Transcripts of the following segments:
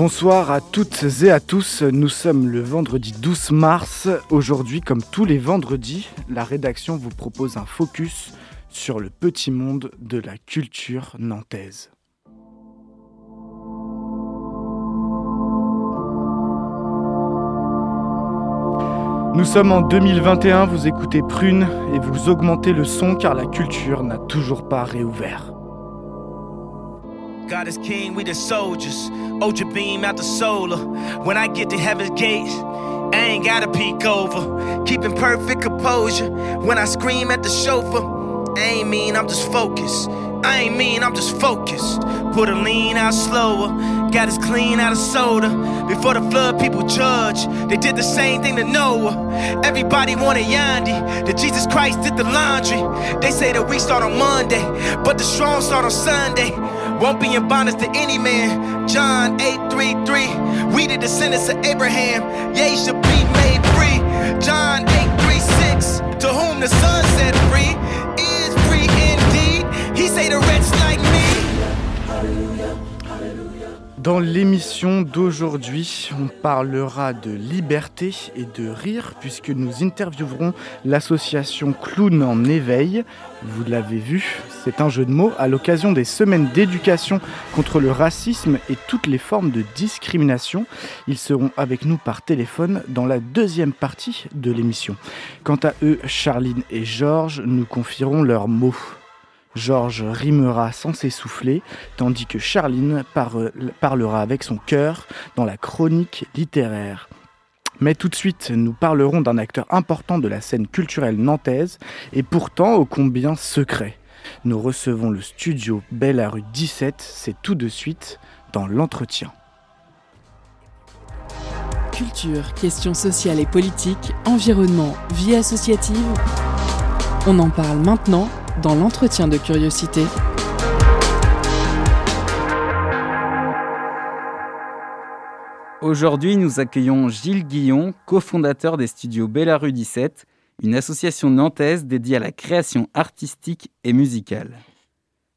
Bonsoir à toutes et à tous, nous sommes le vendredi 12 mars. Aujourd'hui, comme tous les vendredis, la rédaction vous propose un focus sur le petit monde de la culture nantaise. Nous sommes en 2021, vous écoutez Prune et vous augmentez le son car la culture n'a toujours pas réouvert. God is king, we the soldiers. Ultra beam out the solar. When I get to heaven's gates, I ain't gotta peek over. Keeping perfect composure. When I scream at the chauffeur, I ain't mean, I'm just focused. I ain't mean, I'm just focused. Put a lean out slower. Got us clean out of soda. Before the flood, people judge. They did the same thing to Noah. Everybody wanted Yandi. That Jesus Christ did the laundry. They say that we start on Monday, but the strong start on Sunday. Won't be in bondage to any man. John 8:33. We the descendants of Abraham. Ye should be made free. John 8:36. To whom the Son set free is free indeed. He say the wretch like me. Dans l'émission d'aujourd'hui, on parlera de liberté et de rire puisque nous interviewerons l'association Clown en éveil. Vous l'avez vu, c'est un jeu de mots à l'occasion des semaines d'éducation contre le racisme et toutes les formes de discrimination. Ils seront avec nous par téléphone dans la deuxième partie de l'émission. Quant à eux, Charline et Georges nous confieront leurs mots. Georges rimera sans s'essouffler, tandis que Charline par- parlera avec son cœur dans la chronique littéraire. Mais tout de suite, nous parlerons d'un acteur important de la scène culturelle nantaise, et pourtant ô combien secret. Nous recevons le studio Belle rue 17, c'est tout de suite dans l'entretien. Culture, questions sociales et politiques, environnement, vie associative. On en parle maintenant dans l'entretien de curiosité. Aujourd'hui, nous accueillons Gilles Guillon, cofondateur des studios Bella Rue 17, une association nantaise dédiée à la création artistique et musicale.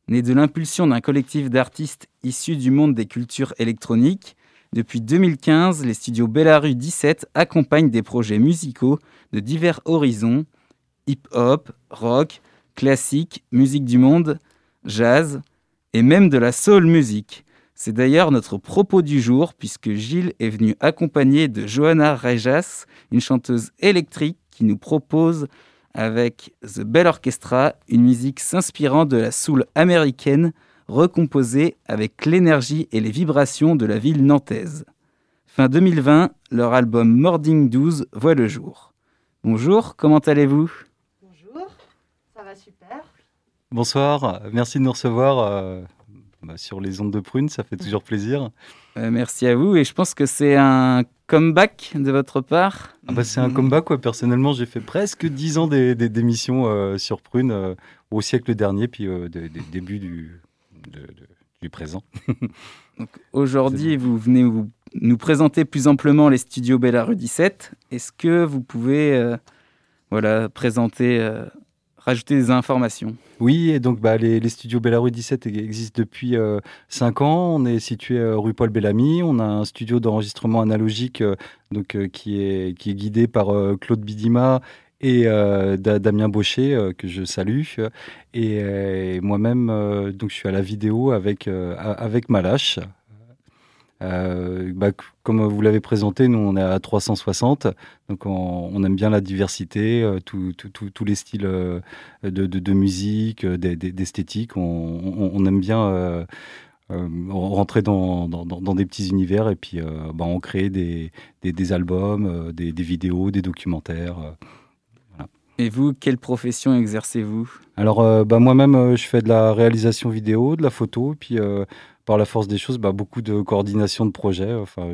Né de l'impulsion d'un collectif d'artistes issus du monde des cultures électroniques, depuis 2015, les studios Bella Rue 17 accompagnent des projets musicaux de divers horizons, hip-hop, rock, classique, musique du monde, jazz et même de la soul music. C'est d'ailleurs notre propos du jour puisque Gilles est venu accompagné de Johanna Rejas, une chanteuse électrique qui nous propose avec The Bell Orchestra une musique s'inspirant de la soul américaine recomposée avec l'énergie et les vibrations de la ville nantaise. Fin 2020, leur album Morning 12 voit le jour. Bonjour, comment allez-vous Bonjour, ça va super. Bonsoir, merci de nous recevoir euh, bah, sur les ondes de prune, ça fait toujours plaisir. Euh, Merci à vous et je pense que c'est un comeback de votre part. Ah bah, c'est un comeback, quoi. personnellement j'ai fait presque 10 ans des- des- d'émissions euh, sur prune euh, au siècle dernier, puis des des débuts du, de- de- du présent. Aujourd'hui, vous venez vous- nous présenter plus amplement les studios Bella Rue 17. Est-ce que vous pouvez voilà, présenter, rajouter des informations Oui, et donc bah, les, studios Bellarue 17 existent depuis 5 ans. On est situé euh, rue Paul Bellamy. On a un studio d'enregistrement analogique euh, donc, euh, qui, est, qui est guidé par euh, Claude Bidima et euh, Da- Damien Baucher, euh, que je salue. Et, euh, moi-même, euh, donc, je suis à la vidéo avec, euh, avec Malache. Euh, bah, comme vous l'avez présenté, nous on est à 360, donc on, on aime bien la diversité, euh, tous les styles euh, de, de- de musique, euh, d'e- d'e- d'esthétique. On, on- on aime bien euh, euh, rentrer dans, dans- dans- dans des petits univers et puis euh, bah, on crée des, des- des albums, euh, des, des vidéos, des documentaires. euh. Et vous, quelle profession exercez-vous? Alors, euh, bah, moi-même, euh, je fais de la réalisation vidéo, de la photo, puis euh, par la force des choses, bah, beaucoup de coordination de projets. Enfin,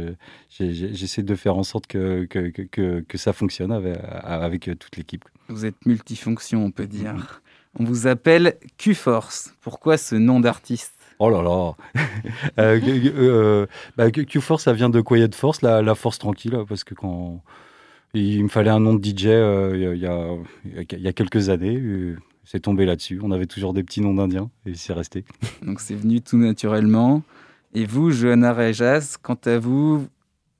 j'essaie de faire en sorte que, que, que, que ça fonctionne avec, avec toute l'équipe. Vous êtes multifonction, on peut dire. On vous appelle Q-Force. Pourquoi ce nom d'artiste? Oh là là euh, euh, bah, Q-Force, ça vient de Quiet Force, la, la force tranquille, parce que quand il me fallait un nom de DJ euh, il y, a, y, a quelques années, c'est tombé là-dessus. On avait toujours des petits noms d'indiens et c'est resté. Donc c'est venu tout naturellement. Et vous, Johanna Rejas, quant à vous,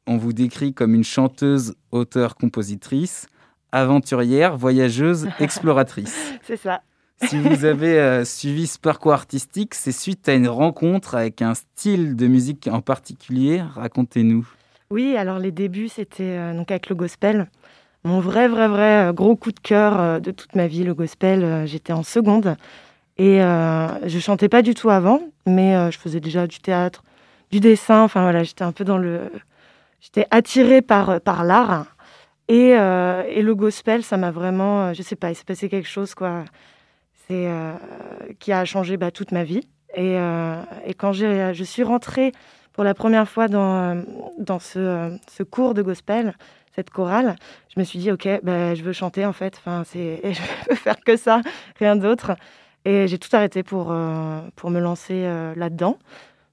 on vous décrit comme une chanteuse, auteure, compositrice, aventurière, voyageuse, exploratrice. c'est ça. Si vous avez euh, suivi ce parcours artistique, c'est suite à une rencontre avec un style de musique en particulier. Racontez-nous. Oui, alors les débuts, c'était euh, donc avec le gospel. Mon vrai, vrai, vrai euh, gros coup de cœur de toute ma vie, le gospel. J'étais en seconde et je chantais pas du tout avant, mais je faisais déjà du théâtre, du dessin. Enfin voilà, j'étais un peu dans le, j'étais attirée par par l'art. Et, et, le gospel, ça m'a vraiment, je sais pas, il s'est passé quelque chose quoi c'est euh, qui a changé bah, toute ma vie. Et, euh, et quand je suis rentrée pour la première fois dans, dans ce, ce, cours de gospel, cette chorale, je me suis dit, OK, bah, je veux chanter en fait, enfin, c'est, je veux faire que ça, rien d'autre. Et j'ai tout arrêté pour, euh, pour me lancer là-dedans.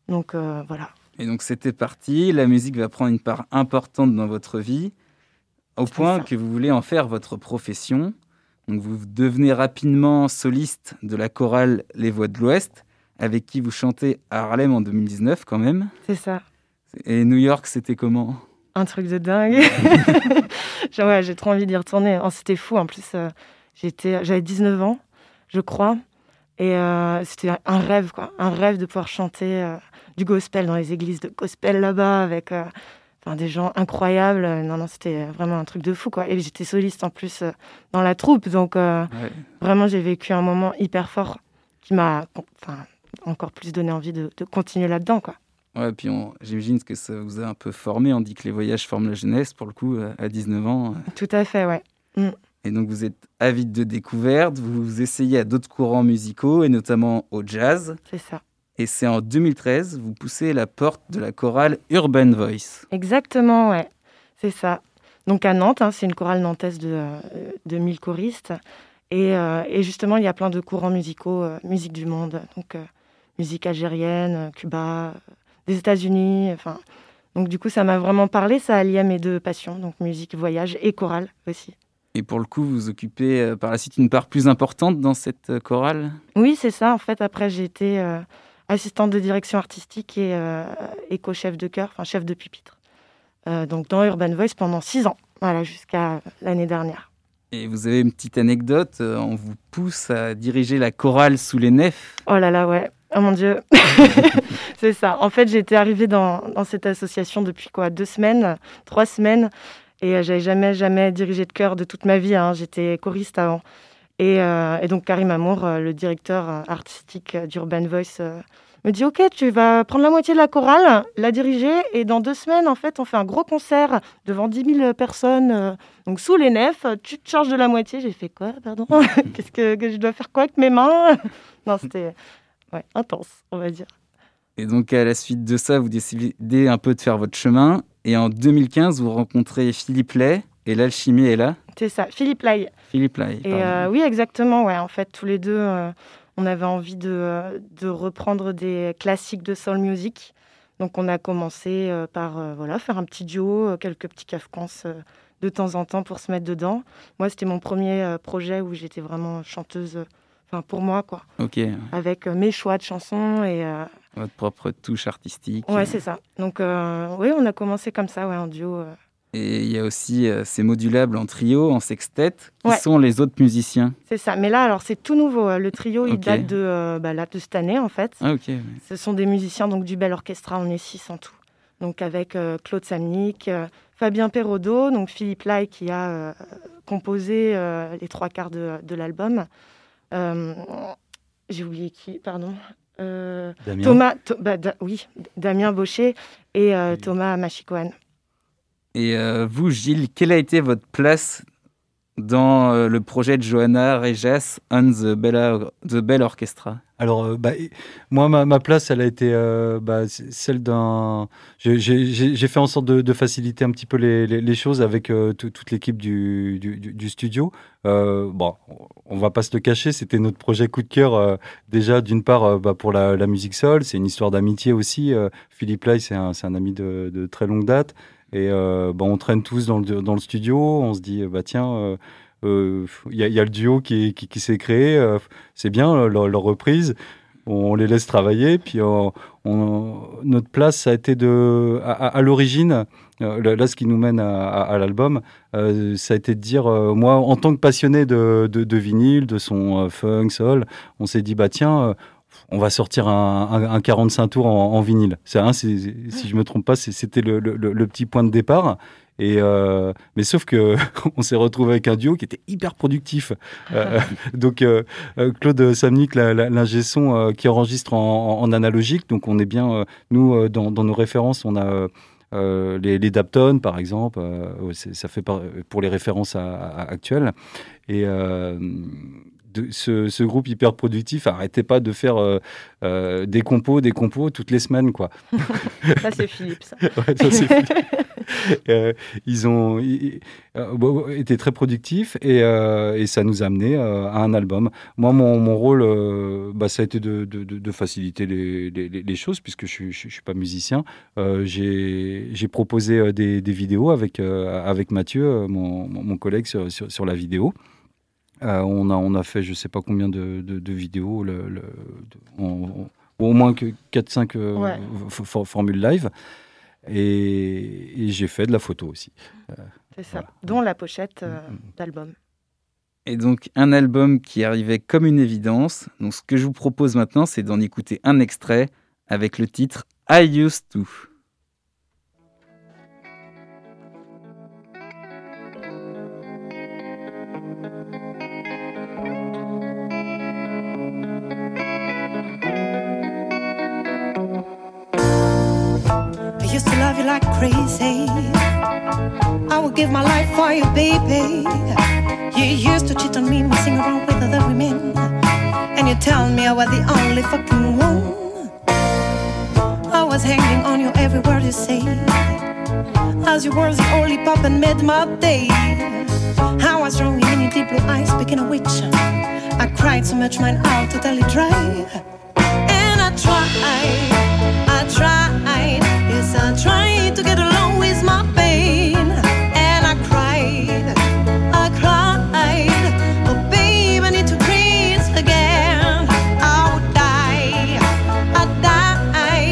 Donc voilà. Et donc c'était parti, la musique va prendre une part importante dans votre vie, au point que vous voulez en faire votre profession. Donc vous devenez rapidement soliste de la chorale Les Voix de l'Ouest, avec qui vous chantez à Harlem en 2019 quand même. C'est ça. Et New York, c'était comment? Un truc de dingue. ouais, j'ai trop envie d'y retourner. Oh, c'était fou. En plus, euh, j'étais, j'avais 19 ans, je crois. Et euh, c'était un rêve, quoi. Un rêve de pouvoir chanter euh, du gospel dans les églises de gospel là-bas avec des gens incroyables. Non, non, c'était vraiment un truc de fou, quoi. Et j'étais soliste en plus dans la troupe, donc vraiment j'ai vécu un moment hyper fort qui m'a, encore plus donné envie de, continuer là-dedans, quoi. Ouais, puis j'imagine que ça vous a un peu formé. On dit que les voyages forment la jeunesse, pour le coup, euh, à 19 ans. Tout à fait, ouais. Mm. Et donc vous êtes avide de découvertes, vous vous essayez à d'autres courants musicaux, et notamment au jazz. C'est ça. Et c'est en 2013, vous poussez la porte de la chorale Urban Voice. Exactement, ouais. C'est ça. Donc à Nantes, hein, c'est une chorale nantaise de, euh, de 1000 choristes. Et, euh, et, justement, il y a plein de courants musicaux, euh, musique du monde, donc musique algérienne, Cuba, des États-Unis. Enfin, donc du coup, ça m'a vraiment parlé. Ça alliait mes deux passions, donc musique, voyage et chorale aussi. Et pour le coup, vous occupez par la suite une part plus importante dans cette chorale? Oui, c'est ça. En fait, après, j'ai été assistante de direction artistique et, euh, co-chef de chœur, enfin chef de pupitre. Euh, donc dans Urban Voice pendant six ans, voilà, jusqu'à l'année dernière. Et vous avez une petite anecdote, euh, on vous pousse à diriger la chorale sous les nefs? Oh là là, ouais. Oh mon Dieu. c'est ça. En fait, j'étais arrivée dans, dans, cette association depuis quoi Deux semaines, trois semaines. Et j'avais jamais, jamais dirigé de chœur de toute ma vie. Hein. J'étais choriste avant. Euh, et, donc Karim Amour, euh, le directeur euh, artistique d'Urban Voice, me dit Ok, tu vas prendre la moitié de la chorale, la diriger, et dans deux semaines, en fait, on fait un gros concert devant 10 000 personnes, donc sous les nefs. Tu te charges de la moitié. J'ai fait quoi Pardon Qu'est-ce que, je dois faire quoi avec mes mains? Non, c'était intense, on va dire. Et donc, à la suite de ça, vous décidez un peu de faire votre chemin. Et en 2015, vous rencontrez Philippe Lay, et l'alchimie est là C'est ça, Philippe Lai. Philippe Lai. Et euh, oui, exactement. Ouais. En fait, tous les deux, euh, on avait envie de, de, reprendre des classiques de soul music. Donc, on a commencé euh, par voilà, faire un petit duo, quelques petits cafcans de temps en temps pour se mettre dedans. Moi, c'était mon premier projet où j'étais vraiment chanteuse, enfin pour moi, quoi. Ok. Avec mes choix de chansons et. Votre propre touche artistique. Ouais, c'est ça. Donc, oui, on a commencé comme ça, ouais, en duo. Et il y a aussi euh, ces modulables en trio, en sextet, qui sont les autres musiciens. C'est ça. Mais là, alors c'est tout nouveau. Euh, le trio, il date de, euh, bah, de cette année, en fait. Ah, Ce sont des musiciens donc du Bel Orchestra. On est six en tout. Donc avec Claude Samnik, Fabien Perraudot, donc Philippe Lai qui a composé les trois quarts de, de l'album. J'ai oublié qui, pardon. Thomas, bah, oui, Damien Baucher et Thomas Machikoan. Et euh, vous, Gilles, quelle a été votre place dans euh, le projet de Johanna Reges on the Bell, the Bell Orchestra alors, euh, bah, moi, ma, place, elle a été euh, bah, celle d'un. J'ai fait en sorte de, faciliter un petit peu les, choses avec toute l'équipe du, studio. bon, on va pas se le cacher, c'était notre projet coup de cœur. déjà, d'une part, bah, pour la, musique sol, c'est une histoire d'amitié aussi. Philippe Lai, c'est un, ami de, très longue date. Et bah, on traîne tous dans le, dans le studio. On se dit, bah tiens il euh, y, a le duo qui, qui, s'est créé, euh, c'est bien leur, reprise. On les laisse travailler, puis on, notre place ça a été de, à, l'origine, euh, là ce qui nous mène à, l'album, ça a été de dire, moi en tant que passionné de, de, vinyle, de son funk, soul, on s'est dit bah tiens, on va sortir un, 45 tours en, vinyle. C'est, si je me trompe pas, c'était le, le, petit point de départ. Et euh, mais sauf que on s'est retrouvé avec un duo qui était hyper productif. Euh, donc euh, Claude Samnik, l'ingé son qui enregistre en, analogique, donc on est bien nous dans, nos références, on a les, les, Dapton par exemple, ça fait pour les références actuelles. Et ce, groupe hyper productif arrêtait pas de faire euh, euh, des compos, des compos toutes les semaines, quoi. ça c'est Philippe, ça. Euh, ils ont été très productifs et, ça nous a amené à un album. Moi, mon, rôle, bah, ça a été de, faciliter les, choses puisque je, ne suis pas musicien. J'ai proposé des, vidéos avec avec Mathieu, mon, collègue sur la vidéo. Euh, on, a, on a fait je ne sais pas combien de, vidéos, le, au moins que 4-5 euh, formules live. Et, j'ai fait de la photo aussi. Euh, C'est ça, dont la pochette mm, mm. d'album. Et donc un album qui arrivait comme une évidence. Donc ce que je vous propose maintenant, c'est d'en écouter un extrait avec le titre I Used To. Like crazy. I would give my life for you, baby. You used to cheat on me, messing around with other women. And you tell me I was the only fucking one. I was hanging on you every word you say. As you were the only pop and made my day. I was drawing in your deep blue eyes, speaking of which, I cried so much, mine out totally dry. And I tried. I tried to get along with my pain, and I cried, I cried. Oh, babe, I need to again. I would die, I'd die,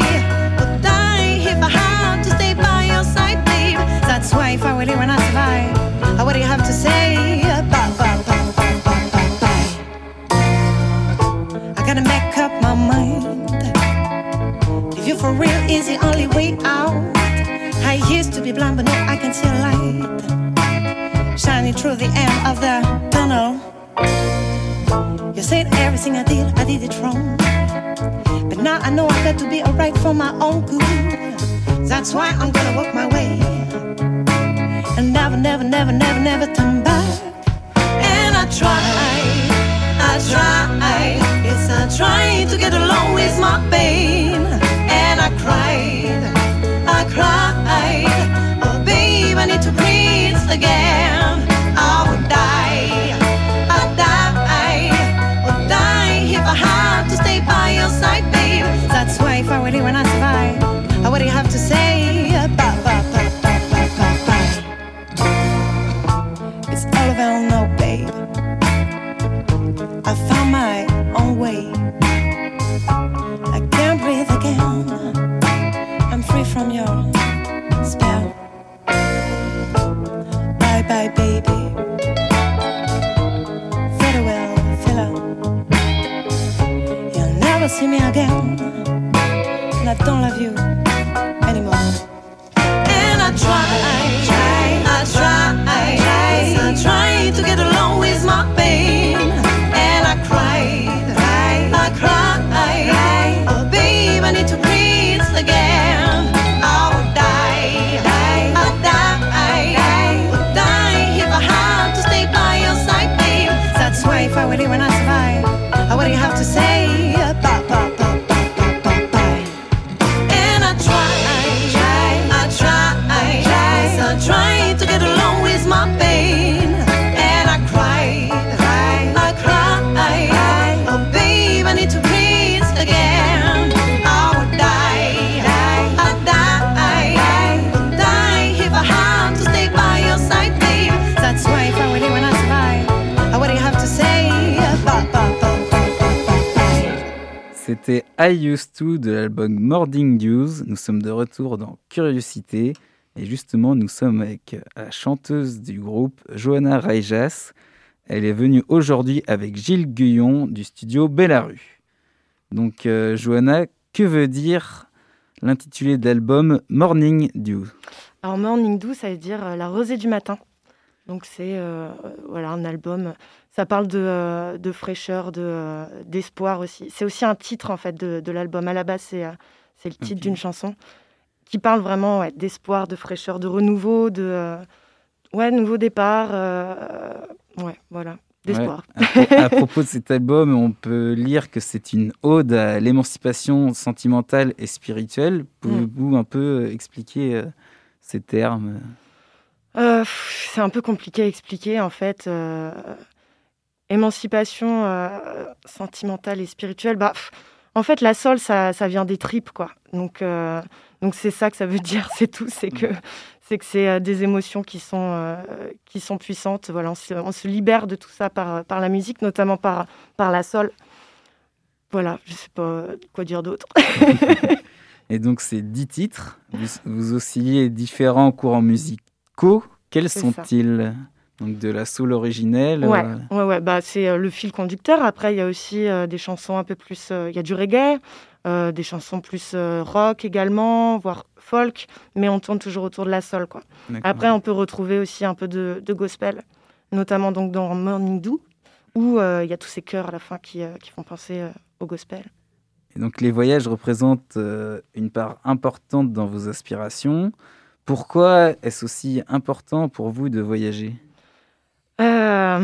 would die if I had to stay by your side, babe. That's why if I I be blind, but now I can see a light shining through the end of the tunnel. You said everything I did, I did it wrong. But now I know I got to be alright for my own good. That's why I'm gonna walk my way. And never, never, never, never, never turn back. And I try, I try, yes, I try to get along with my pain and I cried, I cried. I need to breathe again. I would die, I'd die, would die if I had to stay by your side, babe. That's why if I survive, I retour dans Curiosité. Et justement, nous sommes avec la chanteuse du groupe, Johanna Raijas. Elle est venue aujourd'hui avec Gilles Guyon du studio Bellarue. Donc, euh, Johanna, que veut dire l'intitulé de l'album Morning Dew? Alors, Morning Dew, ça veut dire euh, la rosée du matin. Donc, c'est euh, voilà, un album. Ça parle de, de fraîcheur, de, d'espoir aussi. C'est aussi un titre, en fait, de, de l'album. À la base, c'est, c'est le titre d'une chanson qui parle vraiment ouais, d'espoir, de fraîcheur, de renouveau, de ouais, nouveau départ. ouais, voilà d'espoir. À, propos de cet album, on peut lire que c'est une ode à l'émancipation sentimentale et spirituelle. Pouvez-vous mm. un peu expliquer euh, ces termes? Euh, C'est un peu compliqué à expliquer en fait. Euh, émancipation sentimentale et spirituelle, bah, en fait, la sol, ça, ça, vient des tripes, quoi. Donc, donc c'est ça que ça veut dire, c'est tout. C'est que c'est que c'est euh, des émotions qui sont, euh, qui sont puissantes. Voilà, on se, libère de tout ça par, par la musique, notamment par, par la sol. Voilà, je ne sais pas quoi dire d'autre. Et donc, ces dix titres, vous, oscillez différents courants musicaux. Quels sont-ils? Donc de la soul originelle Ouais, euh, ouais, ouais bah, c'est le fil conducteur. Après, il y a aussi des chansons un peu plus. Il y a du reggae, des chansons plus rock également, voire folk, mais on tourne toujours autour de la soul. Quoi. Après, on peut retrouver aussi un peu de, gospel, notamment donc dans Morning Dew, où euh, il y a tous ces chœurs à la fin qui, euh, qui font penser euh, au gospel. Et donc les voyages représentent une part importante dans vos aspirations. Pourquoi est-ce aussi important pour vous de voyager? Moi,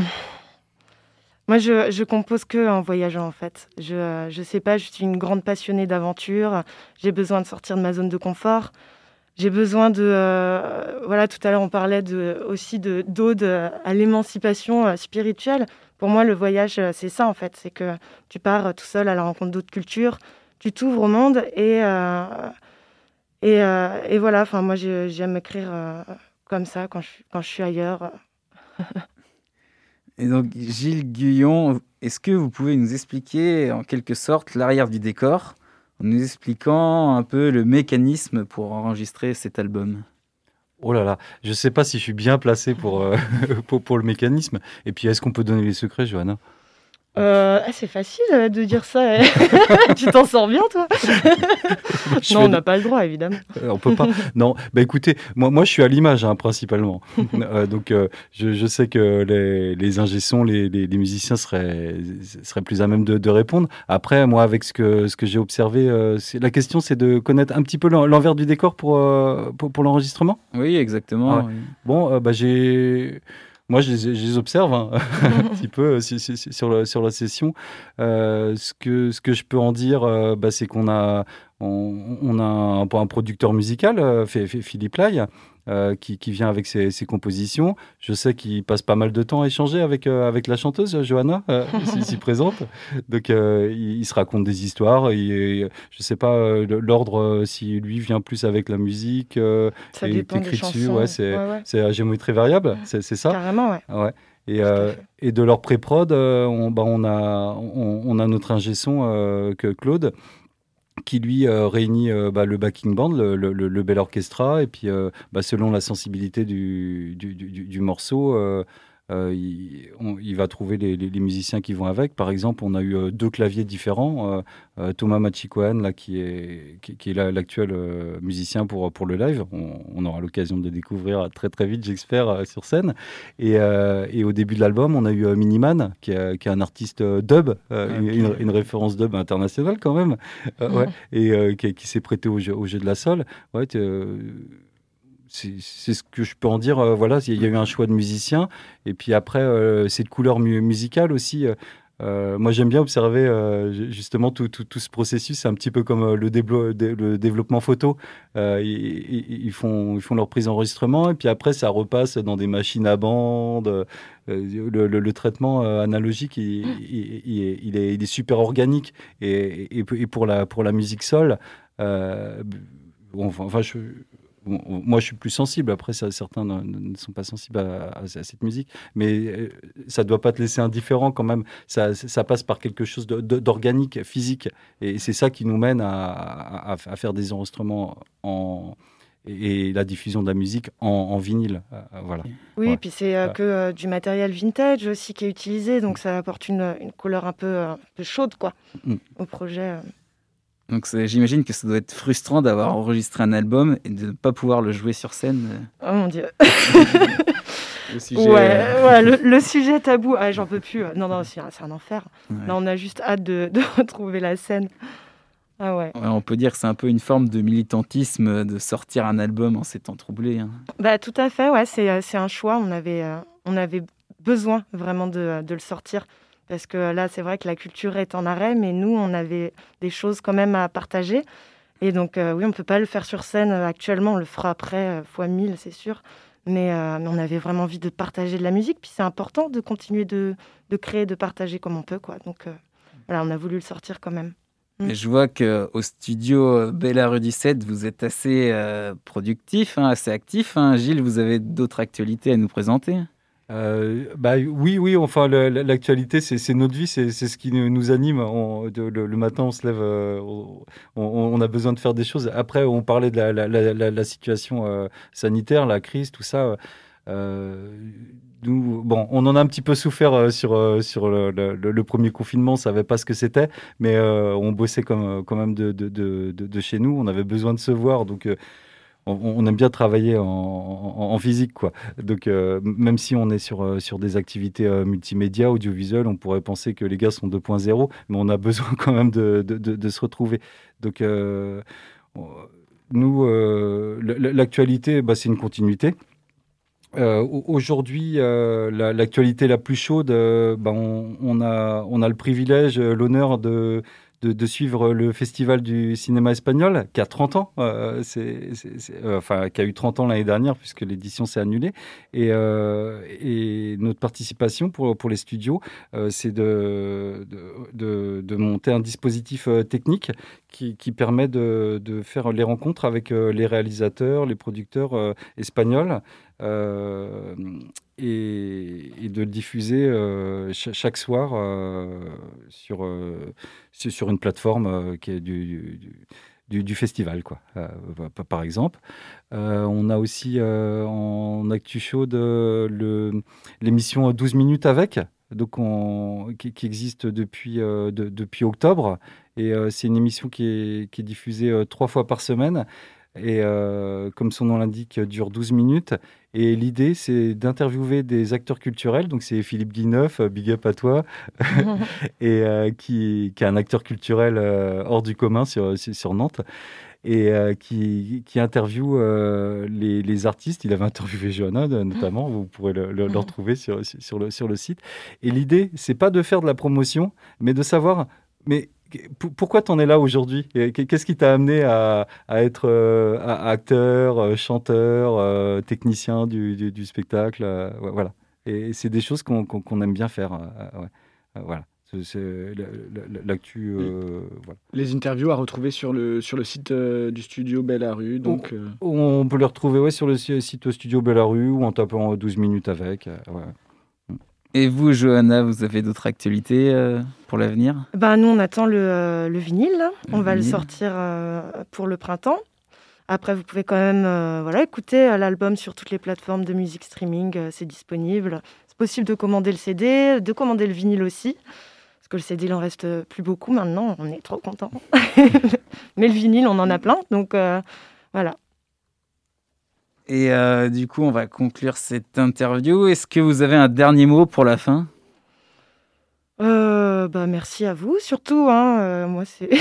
je, je compose que en voyageant, en fait. Je, je sais pas, je suis une grande passionnée d'aventure. J'ai besoin de sortir de ma zone de confort. J'ai besoin de, euh, voilà, tout à l'heure on parlait aussi de d'ode à l'émancipation euh, spirituelle. Pour moi, le voyage, euh, c'est ça en fait, c'est que tu pars tout seul à la rencontre d'autres cultures, tu t'ouvres au monde et et, et, voilà. Enfin, moi, j'aime écrire comme ça quand je, quand je suis ailleurs. Et donc, Gilles Guyon, est-ce que vous pouvez nous expliquer en quelque sorte l'arrière du décor, en nous expliquant un peu le mécanisme pour enregistrer cet album? Oh là là, je ne sais pas si je suis bien placé pour, euh, pour, pour, le mécanisme. Et puis, est-ce qu'on peut donner les secrets, Johanna? Euh, ah, c'est facile euh, de dire ça. Hein. tu t'en sors bien, toi Non, on n'a pas le droit, évidemment. Euh, on peut pas. Non, bah écoutez, moi, moi je suis à l'image hein, principalement. donc, je, je, sais que les, les ingé les, les, musiciens seraient, seraient plus à même de, de répondre. Après, moi, avec ce que, ce que j'ai observé, la question, c'est de connaître un petit peu l'envers du décor pour, pour, pour l'enregistrement. Oui, exactement. Bon, bah, j'ai moi, je les, observe hein, un petit peu euh, sur, la, sur la session. Euh, ce, que, ce que je peux en dire, euh, bah, c'est qu'on a, on, a un, un, producteur musical, Philippe Lai, euh, qui, vient avec ses, compositions. Je sais qu'il passe pas mal de temps à échanger avec, euh, avec la chanteuse Johanna, euh, ici présente. Donc il, se raconte des histoires. Et, je sais pas l'ordre si lui vient plus avec la musique. ça et dépend des dessus. Ouais, c'est ouais, à géométrie variable, c'est ça Carrément, ouais. ouais. Et, et, de leur pré-prod, on, bah, on, a, on, a notre ingé son que Claude qui lui euh, réunit euh, bah, le backing band, le, bel orchestra, et puis euh, bah, selon la sensibilité du, du morceau, euh, il, va trouver les, musiciens qui vont avec. Par exemple, on a eu euh, deux claviers différents. Euh, Thomas Machikoan, là, qui est, qui, est l'actuel musicien pour, pour le live. On, aura l'occasion de le découvrir très très vite, j'espère, sur scène. Et, et, au début de l'album, on a eu Miniman, qui est, qui est un artiste dub, une, référence dub internationale quand même, ouais, et qui, s'est prêté au jeu, au jeu de la sol. Ouais, c'est ce que je peux en dire. Euh, voilà, il y a eu un choix de musicien. Et puis après, euh, c'est de couleur musicale aussi. Euh, moi, j'aime bien observer justement tout, tout, ce processus. C'est un petit peu comme le, développement photo. Ils, font, ils font leur prise d'enregistrement et puis après, ça repasse dans des machines à bande. Le, traitement analogique, il, est, super organique. Et, et, pour, la, pour la musique sol, enfin, je, moi, je suis plus sensible. Après, certains ne, sont pas sensibles à, cette musique, mais ça doit pas te laisser indifférent quand même. Ça, ça passe par quelque chose d'organique, physique, et c'est ça qui nous mène à, à faire des enregistrements en et, la diffusion de la musique en, vinyle. Euh, euh, voilà. Oui, et puis c'est euh, que du matériel vintage aussi qui est utilisé, donc ça apporte une, couleur un peu, chaude quoi, mm. au projet. Donc j'imagine que ça doit être frustrant d'avoir enregistré un album et de ne pas pouvoir le jouer sur scène. Oh mon dieu. le sujet, ouais, le, sujet tabou, ah, j'en peux plus. Non, non, c'est un, enfer. Là, on a juste hâte de retrouver la scène. Ah ouais. On peut dire que c'est un peu une forme de militantisme de sortir un album en ces temps troublés. Hein. Bah, tout à fait, ouais, c'est, euh, c'est un choix. On avait, euh, on avait besoin vraiment de, de, le sortir. Parce que là, c'est vrai que la culture est en arrêt, mais nous, on avait des choses quand même à partager. Et donc, euh, oui, on ne peut pas le faire sur scène actuellement. On le fera après, fois mille, c'est sûr. Mais, on avait vraiment envie de partager de la musique. Puis c'est important de continuer de, créer, de partager comme on peut. Quoi. Donc, voilà, on a voulu le sortir quand même. Mm. je vois qu'au studio Bella Rue 17, vous êtes assez euh, productif, hein, assez actif. Hein. Gilles, vous avez d'autres actualités à nous présenter? Euh, bah, oui, oui, enfin, l'actualité, c'est notre vie, c'est ce qui nous anime. le, matin, on se lève, euh, on, a besoin de faire des choses. Après, on parlait de la, situation sanitaire, la crise, tout ça bon, on en a un petit peu souffert euh, sur, euh, sur le, premier confinement, on savait pas ce que c'était, mais euh, on bossait comme, quand même de, de, de, chez nous, on avait besoin de se voir, donc on, aime bien travailler en, physique, quoi. Donc, même si on est sur, sur des activités multimédia, audiovisuelles, on pourrait penser que les gars sont 2.0, mais on a besoin quand même de, se retrouver. Donc, nous, l'actualité, bah, c'est une continuité. Euh, aujourd'hui, euh, l'actualité la, plus chaude, euh, a, on a le privilège, l'honneur de, de, suivre le Festival du cinéma espagnol, qui a 30 ans, c'est, enfin, qui a eu 30 ans l'année dernière, puisque l'édition s'est annulée. Et, et, notre participation pour, pour les studios, c'est de, de, monter un dispositif technique qui, qui permet de, faire les rencontres avec les réalisateurs, les producteurs espagnols. Euh, et, de le diffuser euh, chaque soir euh, sur, sur une plateforme du, festival, quoi, par exemple. on a aussi en Actu Chaude l'émission 12 minutes avec, donc on, qui, existe depuis, depuis octobre. Et c'est une émission qui est diffusée trois fois par semaine et comme son nom l'indique, dure 12 minutes. Et l'idée, c'est d'interviewer des acteurs culturels. Donc, c'est Philippe Guineuf, euh, big up à toi, et euh, qui, qui, est un acteur culturel euh, hors du commun sur, sur Nantes et qui, qui interviewe les, les, artistes. Il avait interviewé Johanna notamment, vous pourrez le, le, retrouver sur, sur, le, sur le site. Et l'idée, c'est pas de faire de la promotion, mais de savoir, mais pourquoi tu en es là aujourd'hui? Qu'est-ce qui t'a amené à, être euh, acteur, euh, chanteur, euh, technicien du, spectacle Voilà. Et c'est des choses qu'on aime bien faire. voilà. C'est l'actu. Les interviews à retrouver sur le, sur le site du studio Rue. Donc, on, peut les retrouver ouais, sur le site studio Rue ou en tapant 12 minutes avec. Ouais. Et vous, Johanna, vous avez d'autres actualités euh, pour l'avenir? Bah, Nous, on attend le, euh, le vinyle. on va le sortir euh, pour le printemps. Après, vous pouvez quand même voilà, écouter l'album sur toutes les plateformes de musique streaming. c'est disponible. C'est possible de commander le CD, de commander le vinyle aussi. Parce que le CD, il en reste plus beaucoup maintenant. On est trop contents. Mais le vinyle, on en a plein. Donc voilà. Et euh, du coup, on va conclure cette interview. Est-ce que vous avez un dernier mot pour la fin? Euh, bah, Merci à vous, surtout. Hein, euh, moi, c'est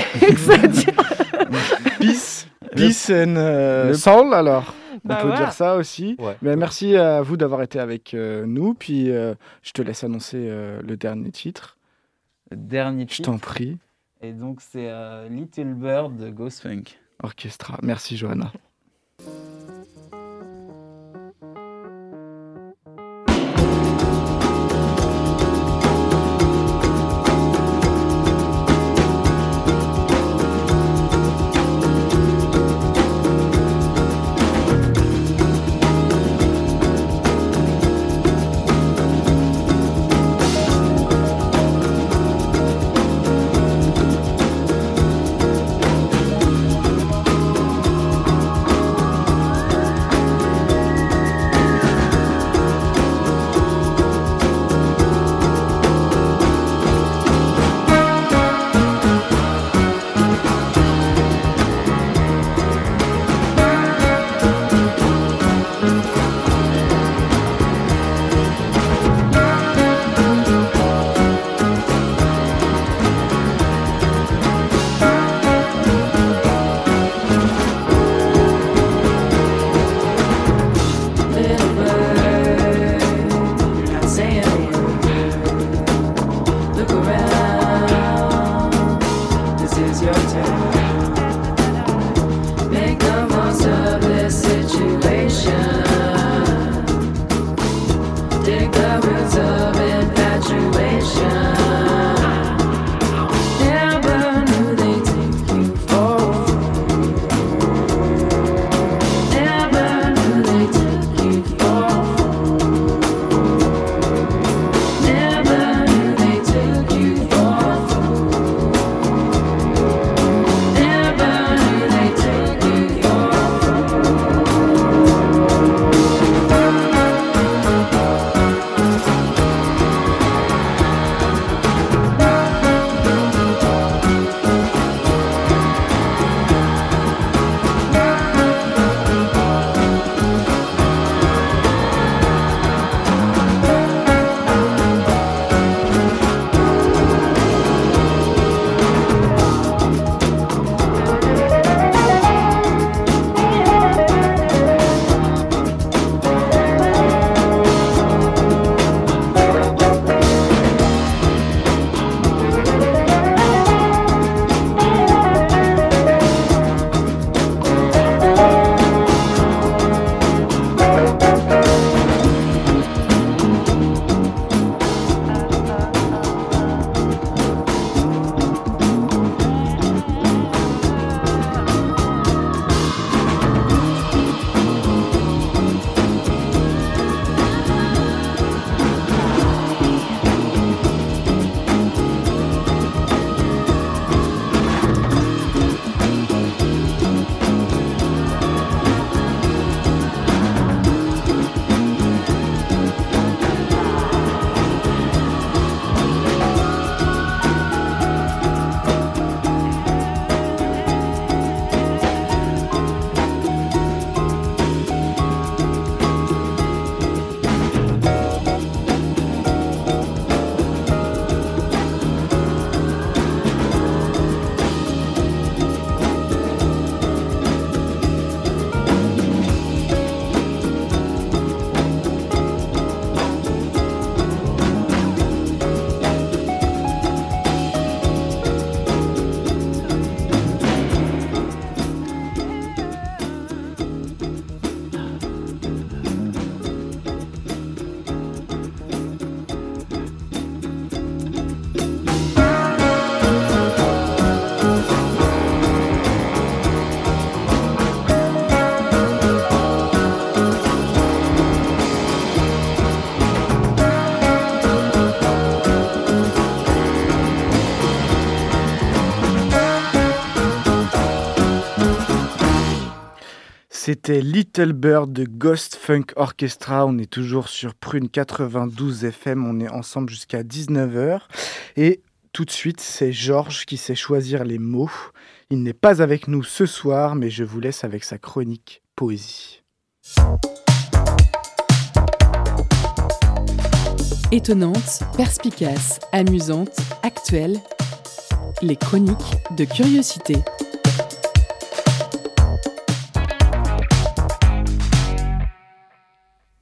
Peace, peace and soul, alors. on bah peut dire ça aussi. Mais merci à vous d'avoir été avec nous. Puis je te laisse annoncer le dernier titre. Le dernier titre. Je t'en prie. Et donc, c'est Little Bird de Ghost Funk. Orchestra. Merci, Johanna. C'était Little Bird de Ghost Funk Orchestra. On est toujours sur Prune 92 FM. On est ensemble jusqu'à 19h. Et tout de suite, c'est Georges qui sait choisir les mots. Il n'est pas avec nous ce soir, mais je vous laisse avec sa chronique poésie. Étonnante, perspicace, amusante, actuelle, les chroniques de curiosité.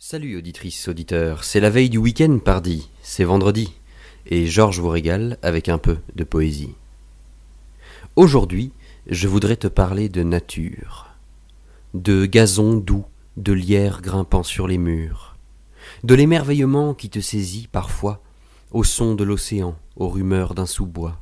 Salut auditrices, auditeurs, c'est la veille du week-end pardi, c'est vendredi, et Georges vous régale avec un peu de poésie. Aujourd'hui, je voudrais te parler de nature, de gazon doux, de lierre grimpant sur les murs, de l'émerveillement qui te saisit parfois au son de l'océan, aux rumeurs d'un sous-bois.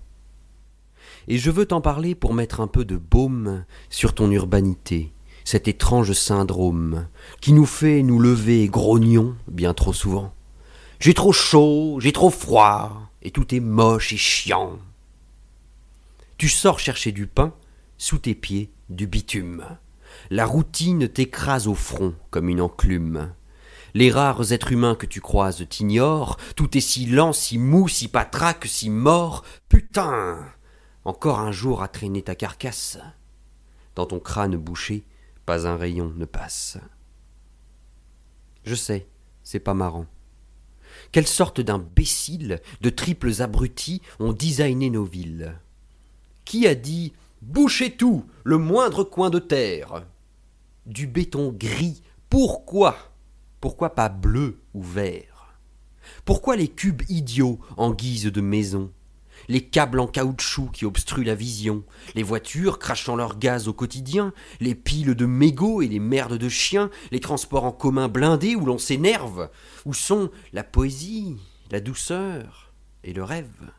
Et je veux t'en parler pour mettre un peu de baume sur ton urbanité, cet étrange syndrome qui nous fait nous lever grognons bien trop souvent. J'ai trop chaud, j'ai trop froid, et tout est moche et chiant. Tu sors chercher du pain, sous tes pieds du bitume. La routine t'écrase au front comme une enclume. Les rares êtres humains que tu croises t'ignorent, tout est si lent, si mou, si patraque, si mort. Putain Encore un jour à traîner ta carcasse. Dans ton crâne bouché, pas un rayon ne passe. Je sais, c'est pas marrant. Quelle sorte d'imbéciles, de triples abrutis ont designé nos villes. Qui a dit Bouchez tout, le moindre coin de terre? Du béton gris, pourquoi? Pourquoi pas bleu ou vert? Pourquoi les cubes idiots en guise de maison? Les câbles en caoutchouc qui obstruent la vision, les voitures crachant leur gaz au quotidien, les piles de mégots et les merdes de chiens, les transports en commun blindés où l'on s'énerve, où sont la poésie, la douceur et le rêve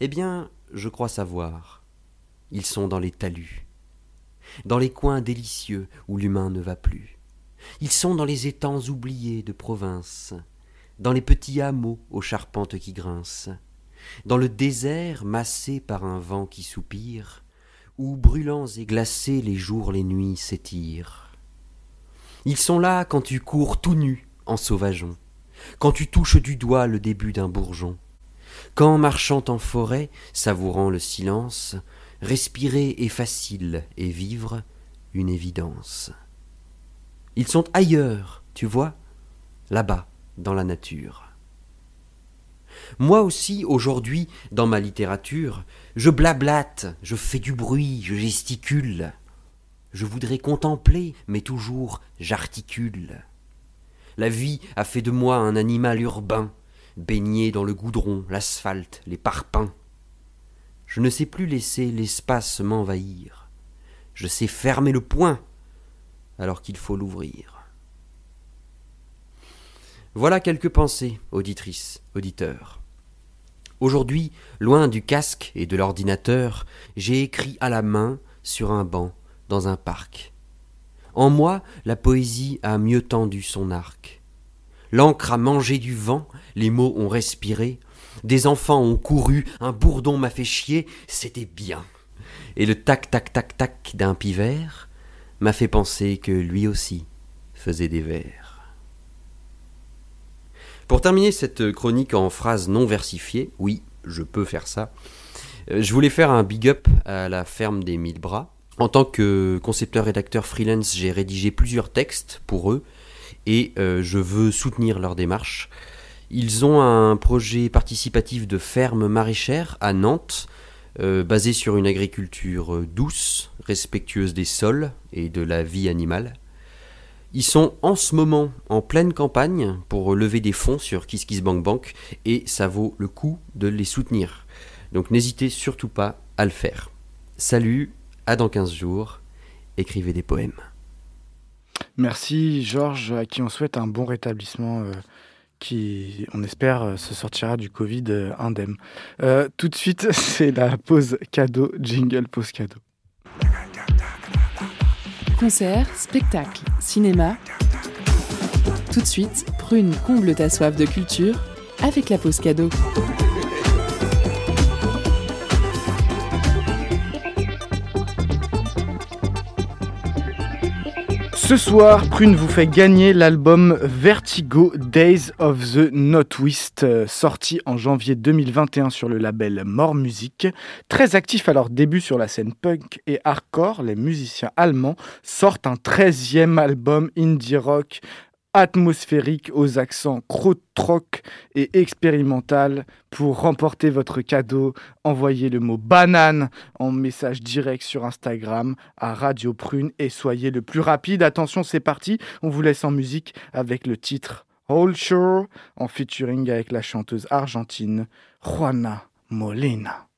Eh bien, je crois savoir. Ils sont dans les talus, dans les coins délicieux où l'humain ne va plus. Ils sont dans les étangs oubliés de province, dans les petits hameaux aux charpentes qui grincent, dans le désert massé par un vent qui soupire, où brûlants et glacés les jours les nuits s'étirent. Ils sont là quand tu cours tout nu en sauvageon, quand tu touches du doigt le début d'un bourgeon, quand marchant en forêt, savourant le silence, respirer est facile et vivre une évidence. Ils sont ailleurs, tu vois, là-bas, dans la nature. Moi aussi, aujourd'hui, dans ma littérature, je blablate, je fais du bruit, je gesticule. Je voudrais contempler, mais toujours j'articule. La vie a fait de moi un animal urbain, baigné dans le goudron, l'asphalte, les parpaings. Je ne sais plus laisser l'espace m'envahir. Je sais fermer le poing alors qu'il faut l'ouvrir. Voilà quelques pensées, auditrices, auditeurs. Aujourd'hui, loin du casque et de l'ordinateur, j'ai écrit à la main sur un banc dans un parc. En moi, la poésie a mieux tendu son arc. L'encre a mangé du vent, les mots ont respiré, des enfants ont couru, un bourdon m'a fait chier, c'était bien. Et le tac tac tac tac d'un pivert m'a fait penser que lui aussi faisait des vers. Pour terminer cette chronique en phrases non versifiées, oui, je peux faire ça, euh, je voulais faire un big up à la ferme des mille bras. En tant que concepteur-rédacteur freelance, j'ai rédigé plusieurs textes pour eux et euh, je veux soutenir leur démarche. Ils ont un projet participatif de ferme maraîchère à Nantes, euh, basé sur une agriculture douce, respectueuse des sols et de la vie animale. Ils sont en ce moment en pleine campagne pour lever des fonds sur KissKissBankBank et ça vaut le coup de les soutenir. Donc n'hésitez surtout pas à le faire. Salut, à dans 15 jours, écrivez des poèmes. Merci Georges, à qui on souhaite un bon rétablissement. Euh, qui, on espère, euh, se sortira du Covid euh, indemne. tout de suite, c'est la pause cadeau, jingle pause cadeau. Concerts, spectacles, cinéma. Tout de suite, Prune comble ta soif de culture avec la pause cadeau. Ce soir, Prune vous fait gagner l'album Vertigo Days of the Northwest, euh, sorti en janvier 2021 sur le label More Music. Très actif à leur début sur la scène punk et hardcore, les musiciens allemands sortent un 13e album indie rock atmosphérique aux accents crotrock et expérimental. Pour remporter votre cadeau, envoyez le mot banane en message direct sur Instagram à Radio Prune et soyez le plus rapide. Attention, c'est parti. On vous laisse en musique avec le titre All Sure en featuring avec la chanteuse argentine Juana Molina.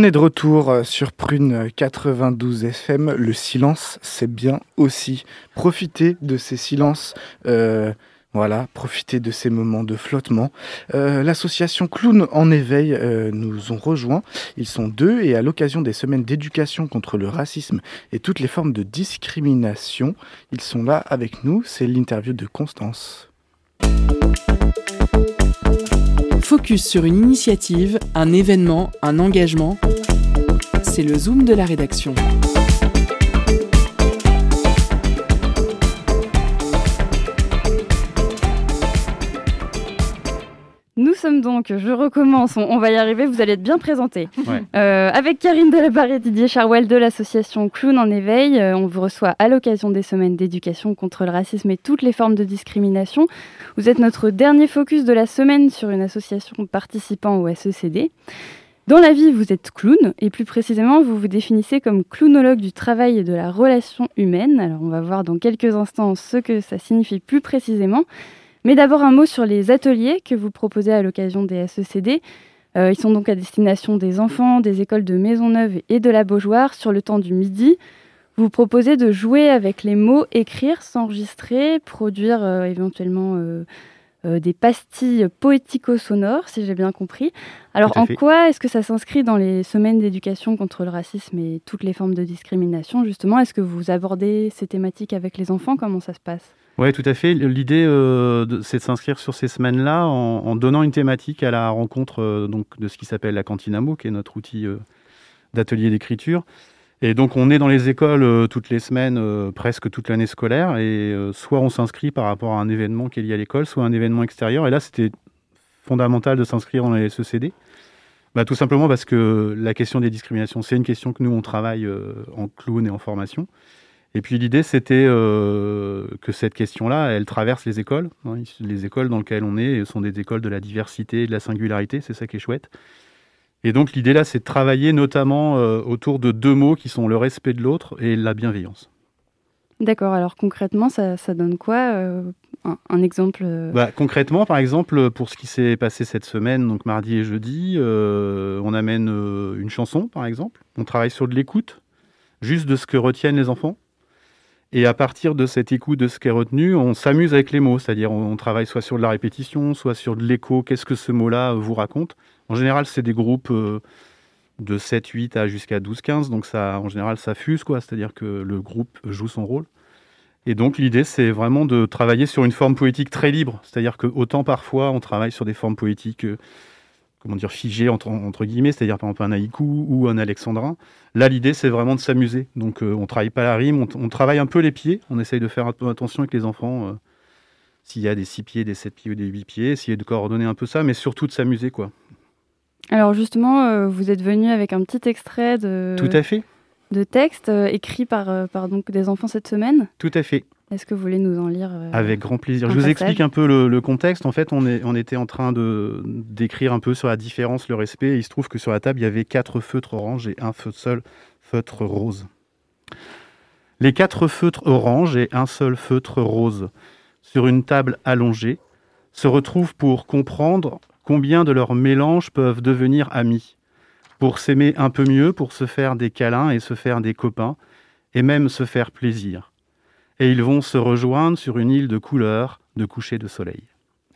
On est de retour euh, sur Prune 92 FM. Le silence, c'est bien aussi. Profitez de ces silences. Euh, voilà, profitez de ces moments de flottement. Euh, l'association Clown en éveil nous ont rejoints. Ils sont deux et à l'occasion des semaines d'éducation contre le racisme et toutes les formes de discrimination, ils sont là avec nous. C'est l'interview de Constance. Focus sur une initiative, un événement, un engagement. C'est le zoom de la rédaction. Sommes donc, je recommence, on, va y arriver, vous allez être bien présentés. Euh, avec Karine Delabarre et Didier Charwell de l'association Clown en éveil, euh, on vous reçoit à l'occasion des semaines d'éducation contre le racisme et toutes les formes de discrimination. Vous êtes notre dernier focus de la semaine sur une association participant au SECD. Dans la vie, vous êtes clown, et plus précisément, vous vous définissez comme clownologue du travail et de la relation humaine. Alors, on va voir dans quelques instants ce que ça signifie plus précisément. Mais d'abord, un mot sur les ateliers que vous proposez à l'occasion des SECD. Euh, ils sont donc à destination des enfants, des écoles de Maisonneuve et de la Beaujoire sur le temps du midi. Vous proposez de jouer avec les mots, écrire, s'enregistrer, produire euh, éventuellement euh, des pastilles poético-sonores, si j'ai bien compris. Alors, en quoi est-ce que ça s'inscrit dans les semaines d'éducation contre le racisme et toutes les formes de discrimination, justement? Est-ce que vous abordez ces thématiques avec les enfants? Comment ça se passe? Oui, tout à fait. L'idée, euh, c'est de s'inscrire sur ces semaines-là en, donnant une thématique à la rencontre euh, donc, de ce qui s'appelle la Cantinamo, qui est notre outil d'atelier d'écriture. Et donc on est dans les écoles euh, toutes les semaines, euh, presque toute l'année scolaire, et euh, soit on s'inscrit par rapport à un événement qui est lié à l'école, soit un événement extérieur. Et là, c'était fondamental de s'inscrire dans les SECD. Bah, tout simplement parce que la question des discriminations, c'est une question que nous, on travaille en clown et en formation. Et puis l'idée, c'était que cette question-là, elle traverse les écoles. Hein. Les écoles dans lesquelles on est sont des écoles de la diversité et de la singularité, c'est ça qui est chouette. Et donc l'idée là, c'est de travailler notamment euh, autour de deux mots qui sont le respect de l'autre et la bienveillance. D'accord, alors concrètement, ça, donne quoi euh, un, exemple euh? Bah, Concrètement, par exemple, pour ce qui s'est passé cette semaine, donc mardi et jeudi, on amène une chanson, par exemple. On travaille sur de l'écoute, juste de ce que retiennent les enfants. Et à partir de cette écoute, de ce qui est retenu, on s'amuse avec les mots, c'est-à-dire on, travaille soit sur de la répétition, soit sur de l'écho, qu'est-ce que ce mot-là vous raconte? En général, c'est des groupes euh, de 7, 8 à jusqu'à 12, 15, donc ça, en général, ça fuse, quoi, c'est-à-dire que le groupe joue son rôle. Et donc l'idée, c'est vraiment de travailler sur une forme poétique très libre, c'est-à-dire que autant parfois on travaille sur des formes poétiques euh, comment dire, figé entre, entre guillemets, c'est-à-dire par exemple un haïku ou un alexandrin. Là, l'idée, c'est vraiment de s'amuser. Donc, euh, on travaille pas la rime, on, travaille un peu les pieds. On essaye de faire un peu attention avec les enfants. Euh, s'il y a des 6 pieds, des 7 pieds ou des 8 pieds, essayer de coordonner un peu ça, mais surtout de s'amuser, quoi. Alors, justement, euh, vous êtes venu avec un petit extrait de... Tout à fait. De texte écrit par, par donc, des enfants cette semaine Tout à fait. Est-ce que vous voulez nous en lire euh, Avec grand plaisir. Je vous explique un peu le, contexte. En fait, on, est, on était en train de d'écrire un peu sur la différence, le respect. il se trouve que sur la table, il y avait quatre feutres orange et un seul feutre rose. Les quatre feutres orange et un seul feutre rose sur une table allongée se retrouvent pour comprendre combien de leurs mélanges peuvent devenir amis, pour s'aimer un peu mieux, pour se faire des câlins et se faire des copains, et même se faire plaisir et ils vont se rejoindre sur une île de couleurs de coucher de soleil.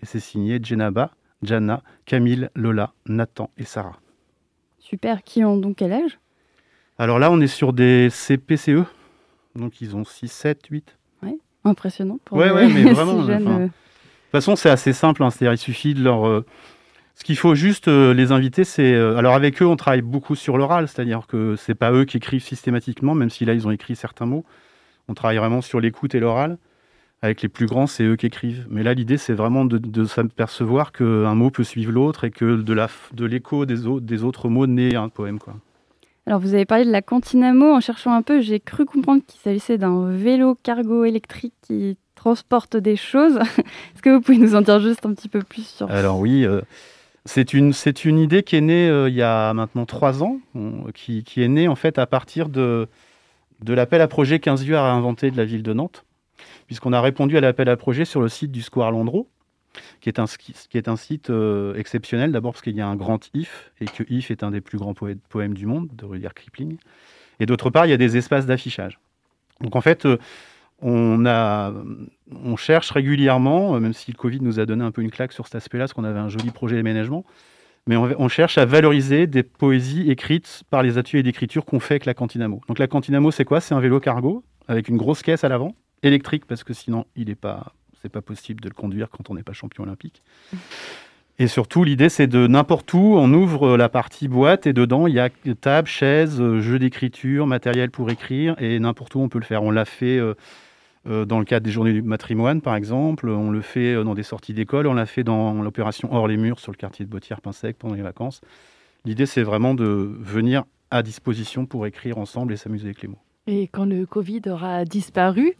Et c'est signé Jenaba, Jana, Camille, Lola, Nathan et Sarah. Super, qui ont donc quel âge? Alors là, on est sur des CPCE, donc ils ont 6, 7, 8. Oui, impressionnant pour ouais, ouais, mais vraiment. Euh. De toute façon, c'est assez simple, hein, c'est-à-dire il suffit de leur... Euh, ce qu'il faut juste euh, les inviter, c'est... alors avec eux, on travaille beaucoup sur l'oral, c'est-à-dire que c'est pas eux qui écrivent systématiquement, même si là, ils ont écrit certains mots. On travaille vraiment sur l'écoute et l'oral. Avec les plus grands, c'est eux qui écrivent. Mais là, l'idée, c'est vraiment de, s'apercevoir qu'un mot peut suivre l'autre et que de l'écho des, des autres mots naît un poème. Quoi. Alors, vous avez parlé de la Cantinamo. En cherchant un peu, j'ai cru comprendre qu'il s'agissait d'un vélo cargo électrique qui transporte des choses. Est-ce que vous pouvez nous en dire juste un petit peu plus sur Alors oui, euh, c'est une, une idée qui est née euh, il y a maintenant trois ans, qui, qui, est née en fait à partir de, de l'appel à projet 15 vues à réinventer de la ville de Nantes, puisqu'on a répondu à l'appel à projet sur le site du Square Landreau, qui est un, site euh, exceptionnel, d'abord parce qu'il y a un grand if, et que if est un des plus grands poèmes du monde, de Rudyard Kipling, et d'autre part, il y a des espaces d'affichage. Donc en fait, euh, on, on cherche régulièrement, euh, même si le Covid nous a donné un peu une claque sur cet aspect-là, parce qu'on avait un joli projet d'aménagement, mais on, cherche à valoriser des poésies écrites par les ateliers d'écriture qu'on fait avec la Cantinamo. Donc la Cantinamo, c'est quoi? C'est un vélo cargo avec une grosse caisse à l'avant, électrique parce que sinon il n'est pas, c'est pas possible de le conduire quand on n'est pas champion olympique. Et surtout, l'idée, c'est de n'importe où, on ouvre la partie boîte et dedans, il y a table, chaise, jeu d'écriture, matériel pour écrire et n'importe où on peut le faire. On l'a fait euh, euh, dans le cadre des journées du matrimoine, par exemple, on le fait euh, dans des sorties d'école, on l'a fait dans l'opération Hors les murs sur le quartier de Bottière-Pinsec pendant les vacances. L'idée, c'est vraiment de venir à disposition pour écrire ensemble et s'amuser avec les mots. Et quand le Covid aura disparu,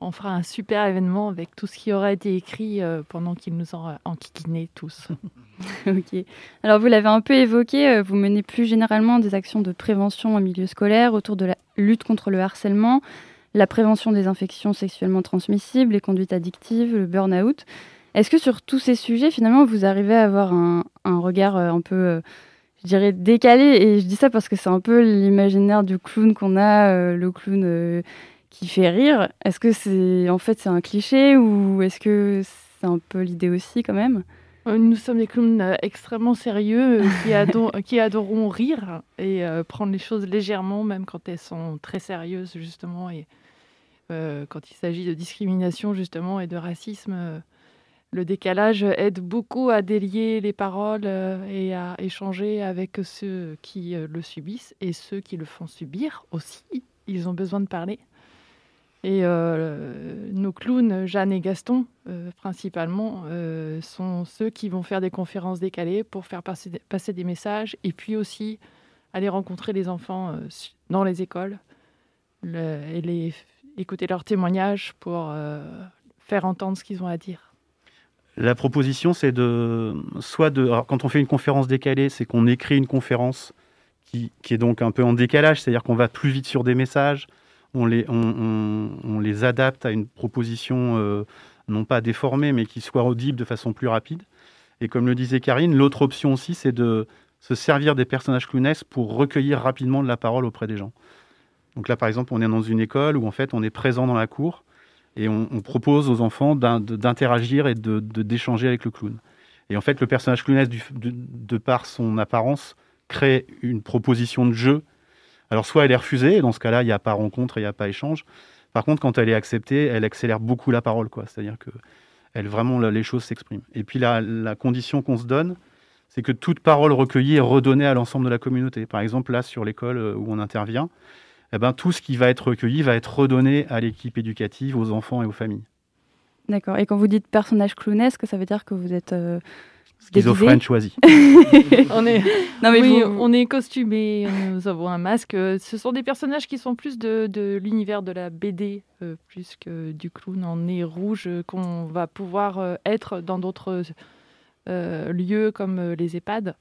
on fera un super événement avec tout ce qui aura été écrit euh, pendant qu'ils nous ont enquiquinés tous. ok. Alors vous l'avez un peu évoqué, euh, vous menez plus généralement des actions de prévention en milieu scolaire autour de la lutte contre le harcèlement, la prévention des infections sexuellement transmissibles, les conduites addictives, le burn-out. Est-ce que sur tous ces sujets, finalement, vous arrivez à avoir un, regard euh, un peu, euh, je dirais, décalé? Et je dis ça parce que c'est un peu l'imaginaire du clown qu'on a, le clown qui fait rire. Est-ce que c'est en fait c'est un cliché ou est-ce que c'est un peu l'idée aussi quand même? Euh, nous sommes des clowns euh, extrêmement sérieux euh, qui, qui, adorons rire et prendre les choses légèrement, même quand elles sont très sérieuses, justement. Et quand il s'agit de discrimination, justement, et de racisme, le décalage aide beaucoup à délier les paroles et à échanger avec ceux qui le subissent et ceux qui le font subir aussi. Ils ont besoin de parler. Et euh, nos clowns, Jeanne et Gaston, euh, principalement, euh, sont ceux qui vont faire des conférences décalées pour faire passer des messages et puis aussi aller rencontrer les enfants dans les écoles et les, écouter leurs témoignages pour faire entendre ce qu'ils ont à dire. La proposition, c'est de soit de. quand on fait une conférence décalée, c'est qu'on écrit une conférence qui, qui, est donc un peu en décalage, c'est-à-dire qu'on va plus vite sur des messages, on les, on, les adapte à une proposition euh, non pas déformée, mais qui soit audible de façon plus rapide. Et comme le disait Karine, l'autre option aussi, c'est de se servir des personnages clownesques pour recueillir rapidement de la parole auprès des gens. Donc là, par exemple, on est dans une école où on est présent dans la cour et on, propose aux enfants d'interagir et d'échanger avec le clown. Et en fait, le personnage clownesque, de, par son apparence, crée une proposition de jeu alors soit elle est refusée, et dans ce cas-là, il n'y a pas rencontre, il n'y a pas échange. Par contre, quand elle est acceptée, elle accélère beaucoup la parole, quoi. C'est-à-dire que vraiment les choses s'expriment. Et puis la, condition qu'on se donne, c'est que toute parole recueillie est redonnée à l'ensemble de la communauté. Par exemple, là, sur l'école euh, où on intervient, eh ben, tout ce qui va être recueilli va être redonné à l'équipe éducative, aux enfants et aux familles. D'accord. Et quand vous dites personnage clownesque, ça veut dire que vous êtes euh, Schizophrène choisi. on est, non, mais oui, on est costumé, nous avons un masque. Ce sont des personnages qui sont plus de, de l'univers de la BD, euh, plus que du clown en nez rouge qu'on va pouvoir euh, être dans d'autres euh, lieux comme les EHPAD.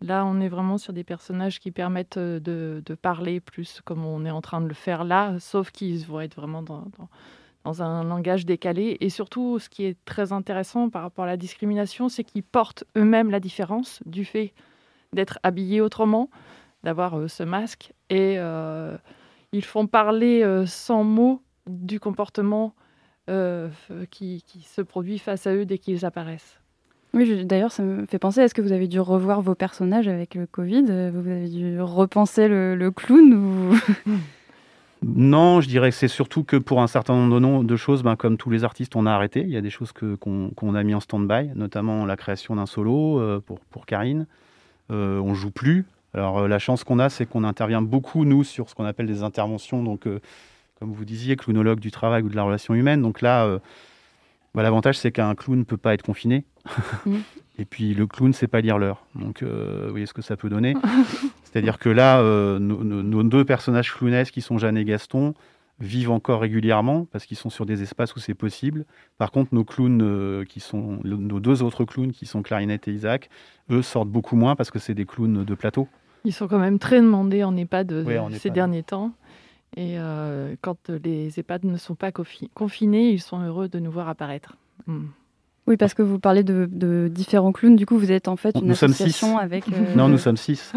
Là, on est vraiment sur des personnages qui permettent de, de, parler plus comme on est en train de le faire là, sauf qu'ils vont être vraiment dans un langage décalé. Et surtout, ce qui est très intéressant par rapport à la discrimination, c'est qu'ils portent eux-mêmes la différence du fait d'être habillés autrement, d'avoir euh, ce masque. Et euh, ils font parler euh, sans mots du comportement qui, se produit face à eux dès qu'ils apparaissent. Oui, d'ailleurs, ça me fait penser, est-ce que vous avez dû revoir vos personnages avec le Covid Vous avez dû repenser le, clown. Non, je dirais que c'est surtout que pour un certain nombre de, choses, ben, comme tous les artistes, on a arrêté. Il y a des choses qu'on a mis en stand-by, notamment la création d'un solo euh, pour, pour Karine. Euh, on joue plus. Alors euh, la chance qu'on a, c'est qu'on intervient beaucoup, nous, sur ce qu'on appelle des interventions, donc euh, comme vous disiez, clownologue du travail ou de la relation humaine. Donc là, bah, l'avantage, c'est qu'un clown ne peut pas être confiné. Mm. Et puis le clown, c'est pas lire l'heure. Donc, vous voyez ce que ça peut donner. C'est-à-dire que là, euh, nos, deux personnages clownesques, qui sont Jeanne et Gaston, vivent encore régulièrement parce qu'ils sont sur des espaces où c'est possible. Par contre, nos clowns, euh, qui sont nos deux autres clowns, qui sont Clarinette et Isaac, eux sortent beaucoup moins parce que c'est des clowns de plateau. Ils sont quand même très demandés en EHPAD euh, ces derniers temps. Et quand les EHPAD ne sont pas confinés, ils sont heureux de nous voir apparaître. Hmm. Oui, parce que vous parlez de, différents clowns. Du coup, vous êtes en fait une association avec. Euh, non, nous sommes six.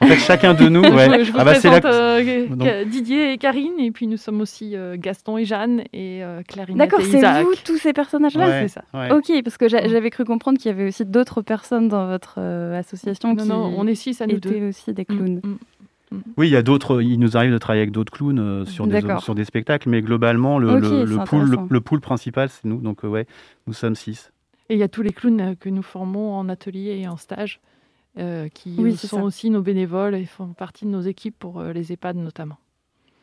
en fait, chacun de nous. Ouais. Je vous ah bah, présente euh, Didier et Karine, et puis nous sommes aussi euh, Gaston et Jeanne et Clarine. D'accord, c'est vous tous ces personnages-là, c'est ça. Ok, parce que mm. j'avais cru comprendre qu'il y avait aussi d'autres personnes dans votre association non, qui non, on est six à nous étaient aussi des clowns. Mm, mm. Oui, il y a d'autres. Il nous arrive de travailler avec d'autres clowns euh, sur, des, sur des spectacles, mais globalement, le, le, pool, le, pool, principal, c'est nous. Donc, euh, ouais, nous sommes six. Et il y a tous les clowns euh, que nous formons en atelier et en stage, qui sont aussi nos bénévoles et font partie de nos équipes pour les EHPAD notamment.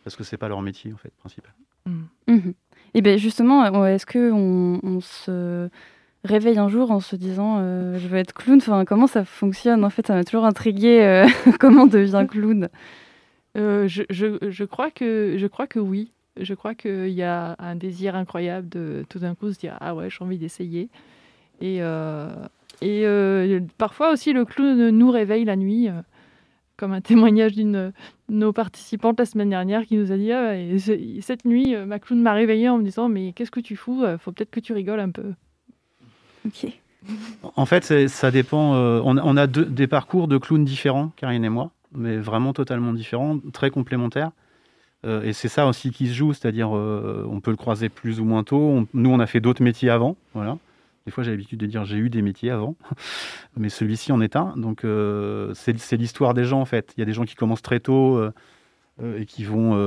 Parce que c'est pas leur métier en fait principal. Mm. Mhm. Et bien justement, est-ce que on se réveille un jour en se disant euh, je veux être clown Comment ça fonctionne? En fait, ça m'a toujours intrigué euh, comment on devient clown. Euh, je, crois que, je crois que oui. Je crois qu'il y a un désir incroyable de tout d'un coup se dire ah ouais, j'ai envie d'essayer. Et parfois aussi, le clown nous réveille la nuit, comme un témoignage d'une de nos participantes la semaine dernière qui nous a dit ah, et ce- Cette nuit, ma clown m'a réveillée en me disant Mais qu'est-ce que tu fous? Faut peut-être que tu rigoles un peu. En fait, ça dépend. euh, on, a- des parcours de clowns différents, Karine et moi, mais vraiment totalement différents, très complémentaires. Euh, et c'est ça aussi qui se joue, c'est-à-dire euh, on peut le croiser plus ou moins tôt. Nous, on a fait d'autres métiers avant, voilà. Des fois, j'ai l'habitude de dire j'ai eu des métiers avant, mais celui-ci en est un. Donc, euh, c'est l'histoire des gens en fait. Il y a des gens qui commencent très tôt et qui vont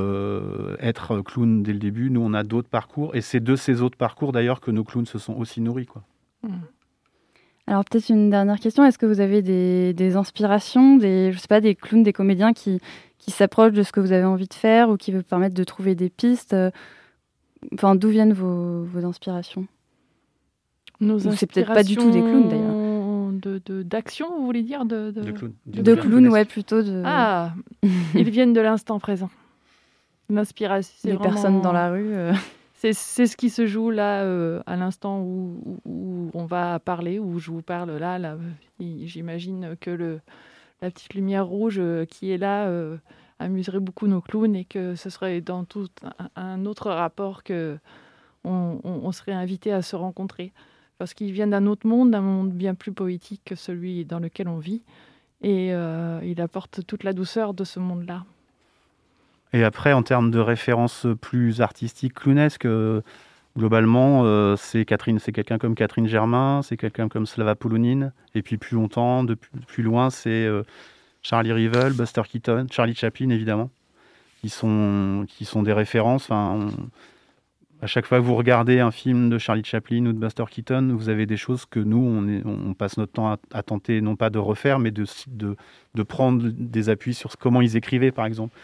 être clowns dès le début. Nous, on a d'autres parcours, et c'est de ces autres parcours d'ailleurs que nos clowns se sont aussi nourris, quoi. Alors peut-être une dernière question. Est-ce que vous avez des, des inspirations, des, je sais pas, des clowns, des comédiens qui, qui s'approchent de ce que vous avez envie de faire ou qui vous permettent de trouver des pistes euh, Enfin, d'où viennent vos, vos inspirations? Nos c'est peut-être pas du tout des clowns, d'ailleurs. de- de- D'action, vous voulez dire de, De clowns. De clowns, ouais, plutôt de Ah, ils viennent de l'instant présent. L'inspiration. vraiment- personnes dans la rue. euh. C'est ce qui se joue là, euh, à l'instant où, on va parler, où je vous parle là. là J'imagine que la petite lumière rouge euh, qui est là euh, amuserait beaucoup nos clowns et que ce serait dans tout un, autre rapport que on, serait invité à se rencontrer. Parce qu'ils viennent d'un autre monde, d'un monde bien plus poétique que celui dans lequel on vit. Et il apporte toute la douceur de ce monde-là. Et après, en termes de références plus artistiques, clownesques, euh, globalement, euh, c'est Catherine, c'est quelqu'un comme Catherine Germain, c'est quelqu'un comme Slava Polonine. Et puis plus longtemps, plus, loin, c'est euh, Charlie Rivel, Buster Keaton, Charlie Chaplin, évidemment, qui sont, qui sont des références. Enfin, à chaque fois que vous regardez un film de Charlie Chaplin ou de Buster Keaton, vous avez des choses que nous, on, passe notre temps à, tenter, non pas de refaire, mais de, prendre des appuis sur comment ils écrivaient, par exemple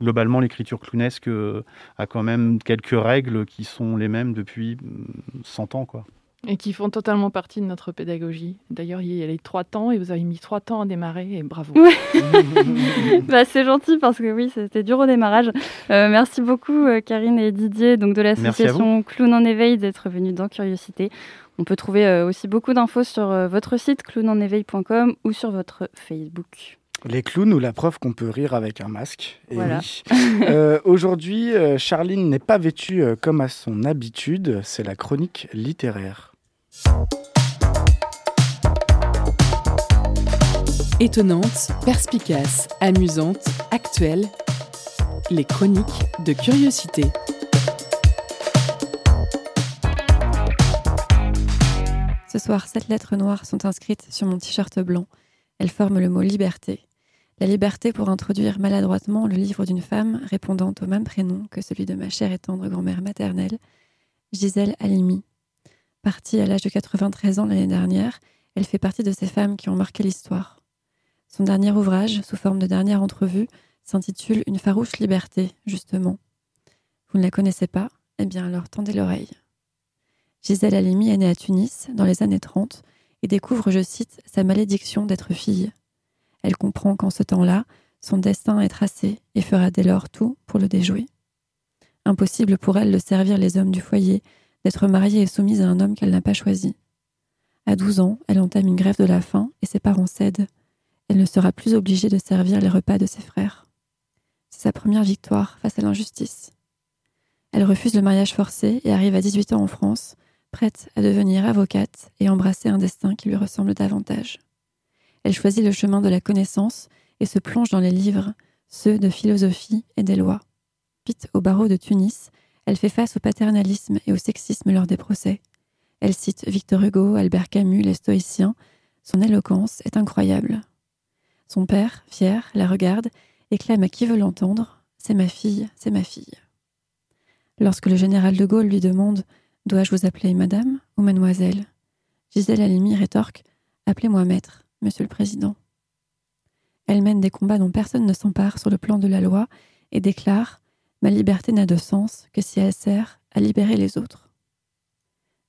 globalement, l'écriture clownesque euh, a quand même quelques règles qui sont les mêmes depuis mm, 100 ans. Quoi. Et qui font totalement partie de notre pédagogie. D'ailleurs, il y a les trois temps et vous avez mis trois temps à démarrer et bravo. Ouais. bah, c'est gentil parce que oui, c'était dur au démarrage. Euh, merci beaucoup euh, Karine et Didier donc de l'association Clown en éveil d'être venus dans Curiosité. On peut trouver euh, aussi beaucoup d'infos sur euh, votre site clowneneveil.com ou sur votre Facebook. Les clowns ou la preuve qu'on peut rire avec un masque. Et Voilà. oui. Euh, Aujourd'hui, euh, Charline n'est pas vêtue euh, comme à son habitude. C'est la chronique littéraire. Étonnante, perspicace, amusante, actuelle. Les chroniques de curiosité. Ce soir, sept lettres noires sont inscrites sur mon t-shirt blanc. Elles forment le mot liberté. La liberté pour introduire maladroitement le livre d'une femme répondant au même prénom que celui de ma chère et tendre grand-mère maternelle, Gisèle Halimi. Partie à l'âge de 93 ans l'année dernière, elle fait partie de ces femmes qui ont marqué l'histoire. Son dernier ouvrage, sous forme de dernière entrevue, s'intitule Une farouche liberté, justement. Vous ne la connaissez pas? Eh bien alors tendez l'oreille. Gisèle Halimi est née à Tunis dans les années 30 et découvre, je cite, sa malédiction d'être fille. Elle comprend qu'en ce temps-là, son destin est tracé et fera dès lors tout pour le déjouer. Impossible pour elle de servir les hommes du foyer, d'être mariée et soumise à un homme qu'elle n'a pas choisi. À 12 ans, elle entame une grève de la faim et ses parents cèdent. Elle ne sera plus obligée de servir les repas de ses frères. C'est sa première victoire face à l'injustice. Elle refuse le mariage forcé et arrive à 18 ans en France, prête à devenir avocate et embrasser un destin qui lui ressemble davantage. Elle choisit le chemin de la connaissance et se plonge dans les livres, ceux de philosophie et des lois. Pite au barreau de Tunis, elle fait face au paternalisme et au sexisme lors des procès. Elle cite Victor Hugo, Albert Camus, les stoïciens. Son éloquence est incroyable. Son père, fier, la regarde et clame à qui veut l'entendre C'est ma fille, c'est ma fille. Lorsque le général de Gaulle lui demande Dois-je vous appeler madame ou mademoiselle? Gisèle Halimi rétorque Appelez-moi maître, monsieur le président. Elle mène des combats dont personne ne s'empare sur le plan de la loi et déclare Ma liberté n'a de sens que si elle sert à libérer les autres.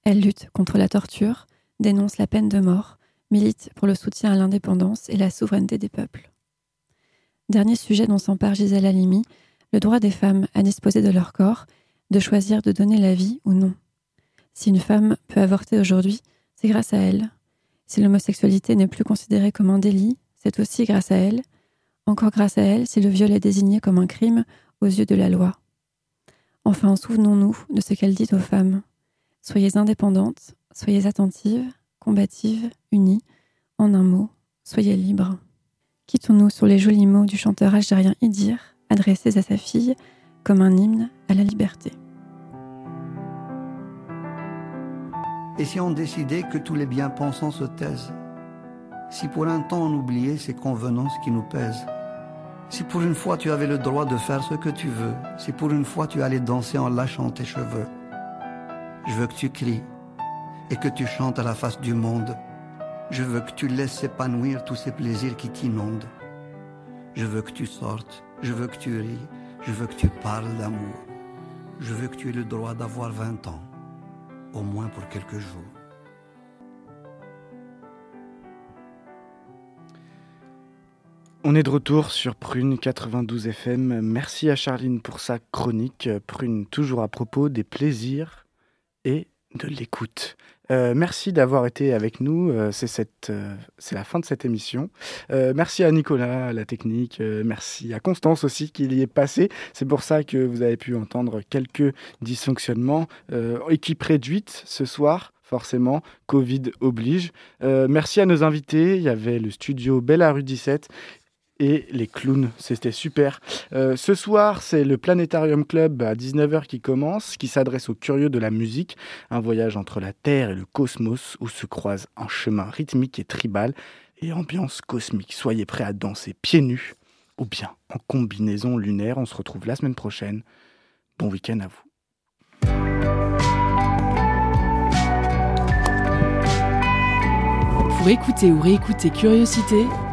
Elle lutte contre la torture, dénonce la peine de mort, milite pour le soutien à l'indépendance et la souveraineté des peuples. Dernier sujet dont s'empare Gisèle Halimi, le droit des femmes à disposer de leur corps, de choisir de donner la vie ou non. Si une femme peut avorter aujourd'hui, c'est grâce à elle. Si l'homosexualité n'est plus considérée comme un délit, c'est aussi grâce à elle, encore grâce à elle si le viol est désigné comme un crime aux yeux de la loi. Enfin, souvenons-nous de ce qu'elle dit aux femmes. Soyez indépendantes, soyez attentives, combatives, unies, en un mot, soyez libres. Quittons-nous sur les jolis mots du chanteur algérien Idir, adressés à sa fille comme un hymne à la liberté. Et si on décidait que tous les bien-pensants se taisent Si pour un temps on oubliait ces convenances qui nous pèsent Si pour une fois tu avais le droit de faire ce que tu veux Si pour une fois tu allais danser en lâchant tes cheveux Je veux que tu cries et que tu chantes à la face du monde je veux que tu laisses s'épanouir tous ces plaisirs qui t'inondent. Je veux que tu sortes, je veux que tu ris, je veux que tu parles d'amour. Je veux que tu aies le droit d'avoir 20 ans, au moins pour quelques jours. On est de retour sur Prune 92 FM. Merci à Charline pour sa chronique. Prune toujours à propos des plaisirs et de l'écoute. Euh, merci d'avoir été avec nous. Euh, euh, c'est la fin de cette émission. merci à Nicolas, à la technique. merci à Constance aussi qui y est passée. C'est pour ça que vous avez pu entendre quelques dysfonctionnements. équipe réduite ce soir forcément, Covid oblige. merci à nos invités. Il y avait le studio Bella rue 17 et les clowns. C'était super. Euh, ce soir, c'est le Planétarium Club à 19h qui commence, qui s'adresse aux curieux de la musique. Un voyage entre la Terre et le cosmos où se croisent un chemin rythmique et tribal et ambiance cosmique. Soyez prêts à danser pieds nus ou bien en combinaison lunaire. On se retrouve la semaine prochaine. Bon week-end à vous. Pour écouter ou réécouter Curiosité,